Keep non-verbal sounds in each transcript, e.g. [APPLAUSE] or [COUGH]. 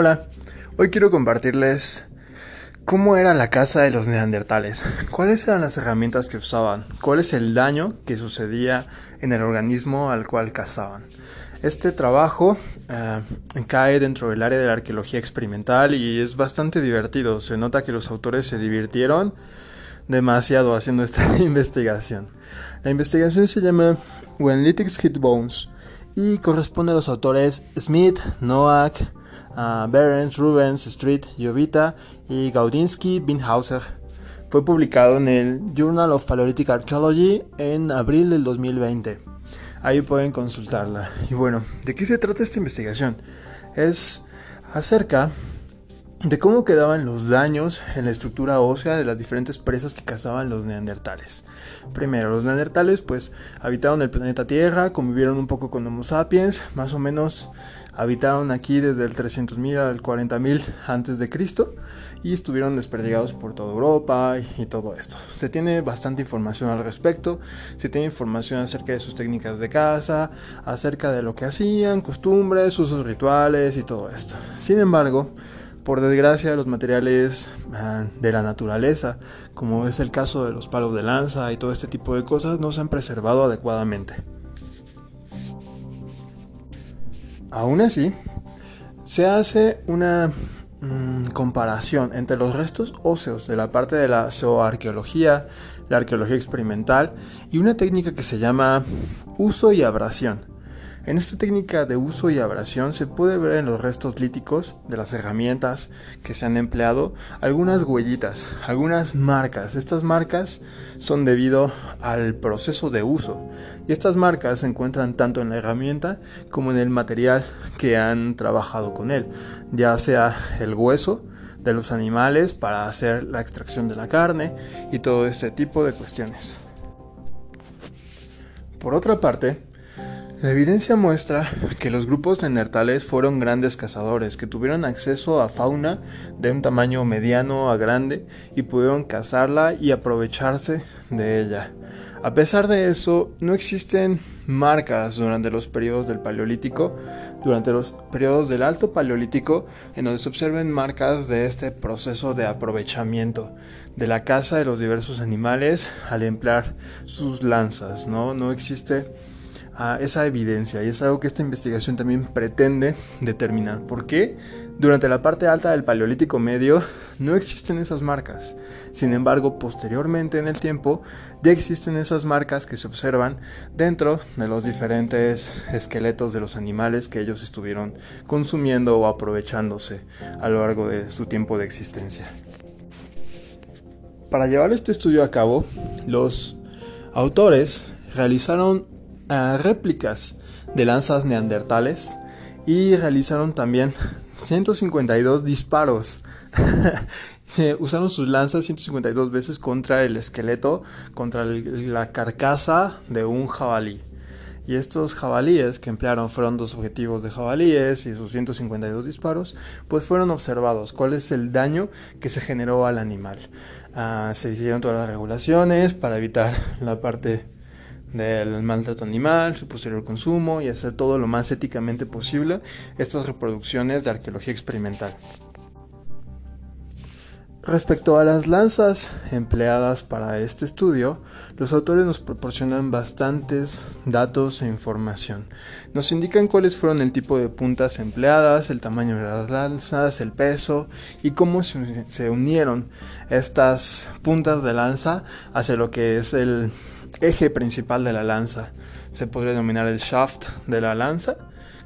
Hola, hoy quiero compartirles cómo era la casa de los neandertales, cuáles eran las herramientas que usaban, cuál es el daño que sucedía en el organismo al cual cazaban. Este trabajo eh, cae dentro del área de la arqueología experimental y es bastante divertido. Se nota que los autores se divirtieron demasiado haciendo esta [LAUGHS] investigación. La investigación se llama When Lytics Hit Bones y corresponde a los autores Smith, Noack, uh, Rubens, Street, Jovita y Gaudinsky Binhauser. Fue publicado en el Journal of Paleolithic Archaeology en abril del 2020. Ahí pueden consultarla. Y bueno, ¿de qué se trata esta investigación? Es acerca de cómo quedaban los daños en la estructura ósea de las diferentes presas que cazaban los neandertales. Primero, los neandertales pues habitaron el planeta Tierra, convivieron un poco con Homo sapiens, más o menos habitaron aquí desde el 300.000 al 40.000 antes de Cristo y estuvieron desperdigados por toda Europa y, y, todo esto. Se tiene bastante información al respecto, se tiene información acerca de sus técnicas de caza, acerca de lo que hacían, costumbres, usos rituales y todo esto. Sin embargo, por desgracia, los materiales ah, de la naturaleza, como es el caso de los palos de lanza y todo este tipo de cosas, no se han preservado adecuadamente. Aún así, se hace una mmm, comparación entre los restos óseos de la parte de la zooarqueología, la arqueología experimental y una técnica que se llama uso y abrasión. En esta técnica de uso y abrasión se puede ver en los restos líticos de las herramientas que se han empleado algunas huellitas, algunas marcas. Estas marcas son debido al proceso de uso y estas marcas se encuentran tanto en la herramienta como en el material que han trabajado con él, ya sea el hueso, de los animales para hacer la extracción de la carne y todo este tipo de cuestiones. Por otra parte, la evidencia muestra que los grupos neandertales fueron grandes cazadores que tuvieron acceso a fauna de un tamaño mediano a grande y pudieron cazarla y aprovecharse de ella. A pesar de eso, no existen marcas durante los periodos del Paleolítico, durante los periodos del Alto Paleolítico, en donde se observen marcas de este proceso de aprovechamiento de la caza de los diversos animales al emplear sus lanzas, ¿no? No existe a esa evidencia y es algo que esta investigación también pretende determinar. ¿Por qué? Durante la parte alta del Paleolítico Medio no existen esas marcas. Sin embargo, posteriormente en el tiempo ya existen esas marcas que se observan dentro de los diferentes esqueletos de los animales que ellos estuvieron consumiendo o aprovechándose a lo largo de su tiempo de existencia. Para llevar este estudio a cabo, los autores realizaron réplicas de lanzas neandertales y realizaron también 152 disparos. [LAUGHS] Usaron sus lanzas 152 veces contra el esqueleto, contra la carcasa de un jabalí. Y estos jabalíes que emplearon fueron dos objetivos de jabalíes y sus 152 disparos, pues fueron observados cuál es el daño que se generó al animal. Uh, se hicieron todas las regulaciones para evitar la parte del maltrato animal, su posterior consumo y hacer todo lo más éticamente posible estas reproducciones de arqueología experimental. Respecto a las lanzas empleadas para este estudio, los autores nos proporcionan bastantes datos e información. Nos indican cuáles fueron el tipo de puntas empleadas, el tamaño de las lanzas, el peso y cómo se unieron estas puntas de lanza hacia lo que es el eje principal de la lanza. Se podría denominar el shaft de la lanza.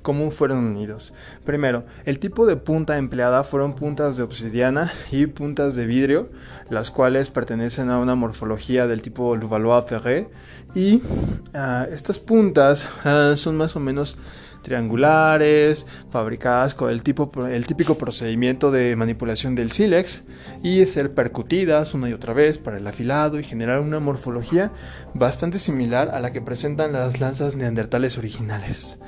¿Cómo fueron unidos? Primero, el tipo de punta empleada fueron puntas de obsidiana y puntas de vidrio, las cuales pertenecen a una morfología del tipo Levallois-Ferré. Y uh, estas puntas uh, son más o menos triangulares, fabricadas con el, tipo, el típico procedimiento de manipulación del sílex y ser percutidas una y otra vez para el afilado y generar una morfología bastante similar a la que presentan las lanzas neandertales originales.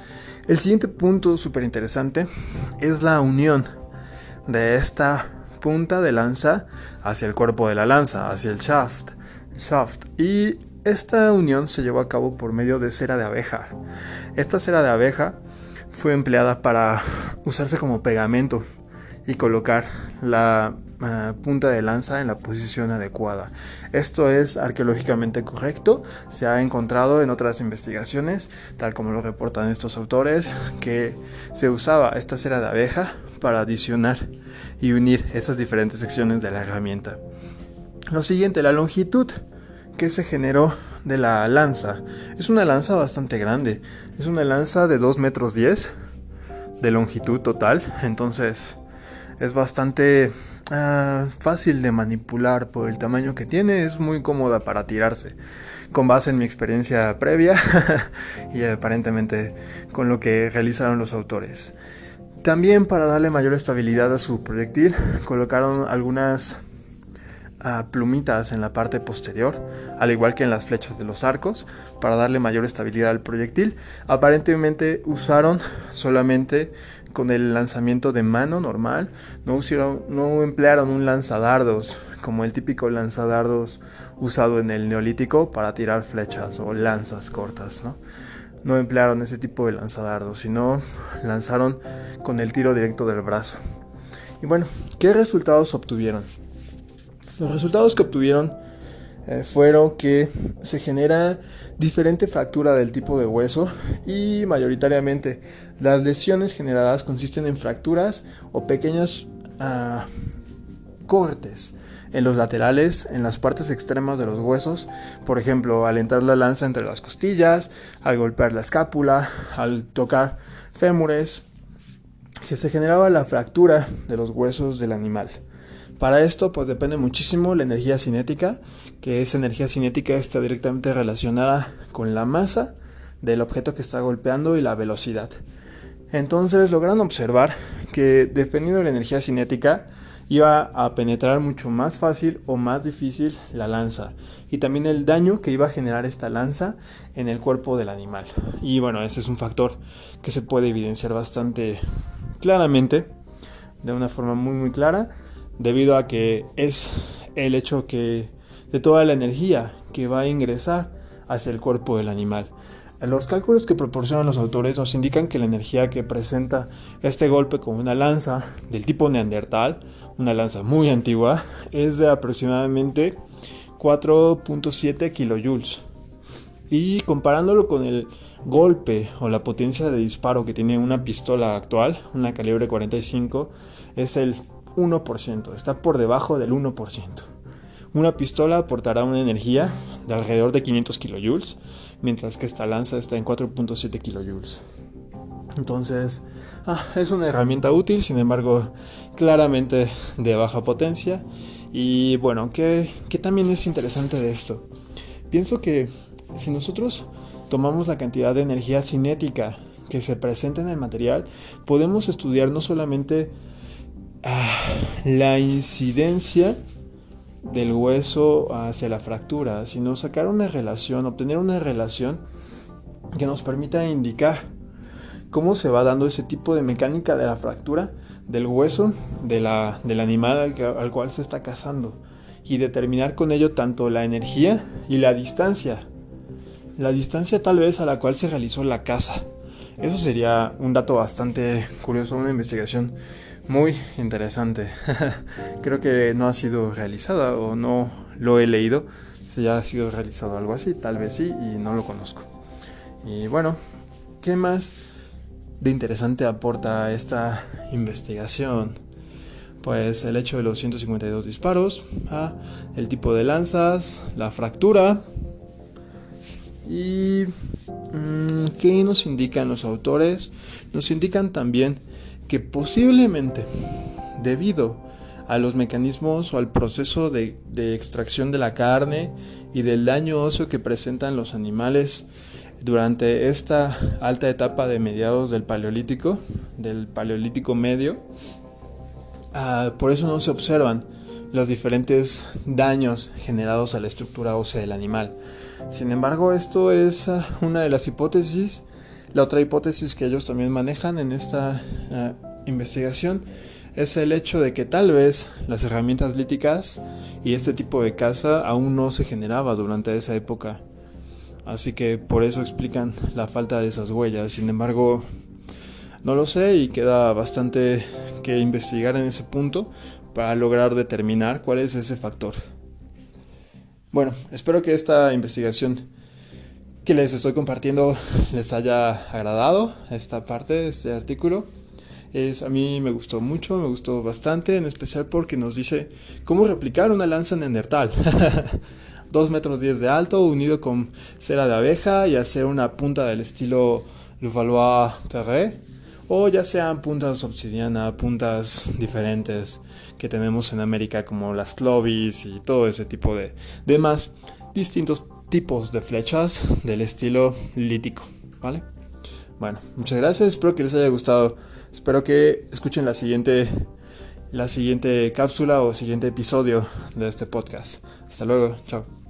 El siguiente punto súper interesante es la unión de esta punta de lanza hacia el cuerpo de la lanza, hacia el shaft. shaft. Y esta unión se llevó a cabo por medio de cera de abeja. Esta cera de abeja fue empleada para usarse como pegamento y colocar la eh, punta de lanza en la posición adecuada. Esto es arqueológicamente correcto, se ha encontrado en otras investigaciones, tal como lo reportan estos autores, que se usaba esta cera de abeja para adicionar y unir esas diferentes secciones de la herramienta. Lo siguiente, la longitud que se generó de la lanza. Es una lanza bastante grande, es una lanza de 2 metros 10 de longitud total, entonces es bastante Ah, fácil de manipular por el tamaño que tiene, es muy cómoda para tirarse. Con base en mi experiencia previa [LAUGHS] y aparentemente con lo que realizaron los autores. También para darle mayor estabilidad a su proyectil colocaron algunas plumitas en la parte posterior, al igual que en las flechas de los arcos, para darle mayor estabilidad al proyectil. Aparentemente usaron solamente con el lanzamiento de mano normal, no, no emplearon un lanzadardos como el típico lanzadardos usado en el neolítico para tirar flechas o lanzas cortas, ¿no? No emplearon ese tipo de lanzadardos, sino lanzaron con el tiro directo del brazo. Y bueno, ¿qué resultados obtuvieron? Los resultados que obtuvieron eh, fueron que se genera diferente fractura del tipo de hueso y mayoritariamente las lesiones generadas consisten en fracturas o pequeños ah, cortes en los laterales, en las partes extremas de los huesos, por ejemplo, al entrar la lanza entre las costillas, al golpear la escápula, al tocar fémures, que se generaba la fractura de los huesos del animal. Para esto pues depende muchísimo la energía cinética, que esa energía cinética está directamente relacionada con la masa del objeto que está golpeando y la velocidad. Entonces lograron observar que dependiendo de la energía cinética iba a penetrar mucho más fácil o más difícil la lanza y también el daño que iba a generar esta lanza en el cuerpo del animal. Y bueno, ese es un factor que se puede evidenciar bastante claramente, de una forma muy muy clara debido a que es el hecho que de toda la energía que va a ingresar hacia el cuerpo del animal. Los cálculos que proporcionan los autores nos indican que la energía que presenta este golpe con una lanza del tipo neandertal, una lanza muy antigua, es de aproximadamente 4.7 kilojoules. Y comparándolo con el golpe o la potencia de disparo que tiene una pistola actual, una calibre 45, es el 1%, está por debajo del 1%. Una pistola aportará una energía de alrededor de 500 kilojoules, mientras que esta lanza está en 4.7 kilojoules. Entonces, ah, es una herramienta útil, sin embargo, claramente de baja potencia. Y bueno, ¿qué, ¿qué también es interesante de esto? Pienso que si nosotros tomamos la cantidad de energía cinética que se presenta en el material, podemos estudiar no solamente la incidencia del hueso hacia la fractura, sino sacar una relación, obtener una relación que nos permita indicar cómo se va dando ese tipo de mecánica de la fractura del hueso de la, del animal al, al cual se está cazando y determinar con ello tanto la energía y la distancia. La distancia tal vez a la cual se realizó la caza. Eso sería un dato bastante curioso, una investigación muy interesante. [LAUGHS] Creo que no ha sido realizada o no lo he leído. Si ya ha sido realizado algo así, tal vez sí, y no lo conozco. Y bueno, ¿qué más de interesante aporta esta investigación? Pues el hecho de los 152 disparos, ¿ah? el tipo de lanzas, la fractura. ¿Y mm, qué nos indican los autores? Nos indican también que posiblemente debido a los mecanismos o al proceso de, extracción de la carne y del daño óseo que presentan los animales durante esta alta etapa de mediados del paleolítico, del paleolítico medio, ah, por eso no se observan los diferentes daños generados a la estructura ósea del animal. Sin embargo, esto es ah, una de las hipótesis la otra hipótesis que ellos también manejan en esta eh, investigación es el hecho de que tal vez las herramientas líticas y este tipo de caza aún no se generaba durante esa época. Así que por eso explican la falta de esas huellas. Sin embargo, no lo sé y queda bastante que investigar en ese punto para lograr determinar cuál es ese factor. Bueno, espero que esta investigación que les estoy compartiendo les haya agradado esta parte, este artículo. Es, a mí me gustó mucho, me gustó bastante, en especial porque nos dice cómo replicar una lanza neandertal. [LAUGHS] 2 metros 10 de alto, unido con cera de abeja y hacer una punta del estilo Levallois-Perret, o ya sean puntas obsidiana, puntas diferentes que tenemos en América como las Clovis y todo ese tipo de demás distintos tipos de flechas del estilo lítico, ¿vale? Bueno, muchas gracias, espero que les haya gustado. Espero que escuchen la siguiente la siguiente cápsula o siguiente episodio de este podcast. Hasta luego, chao.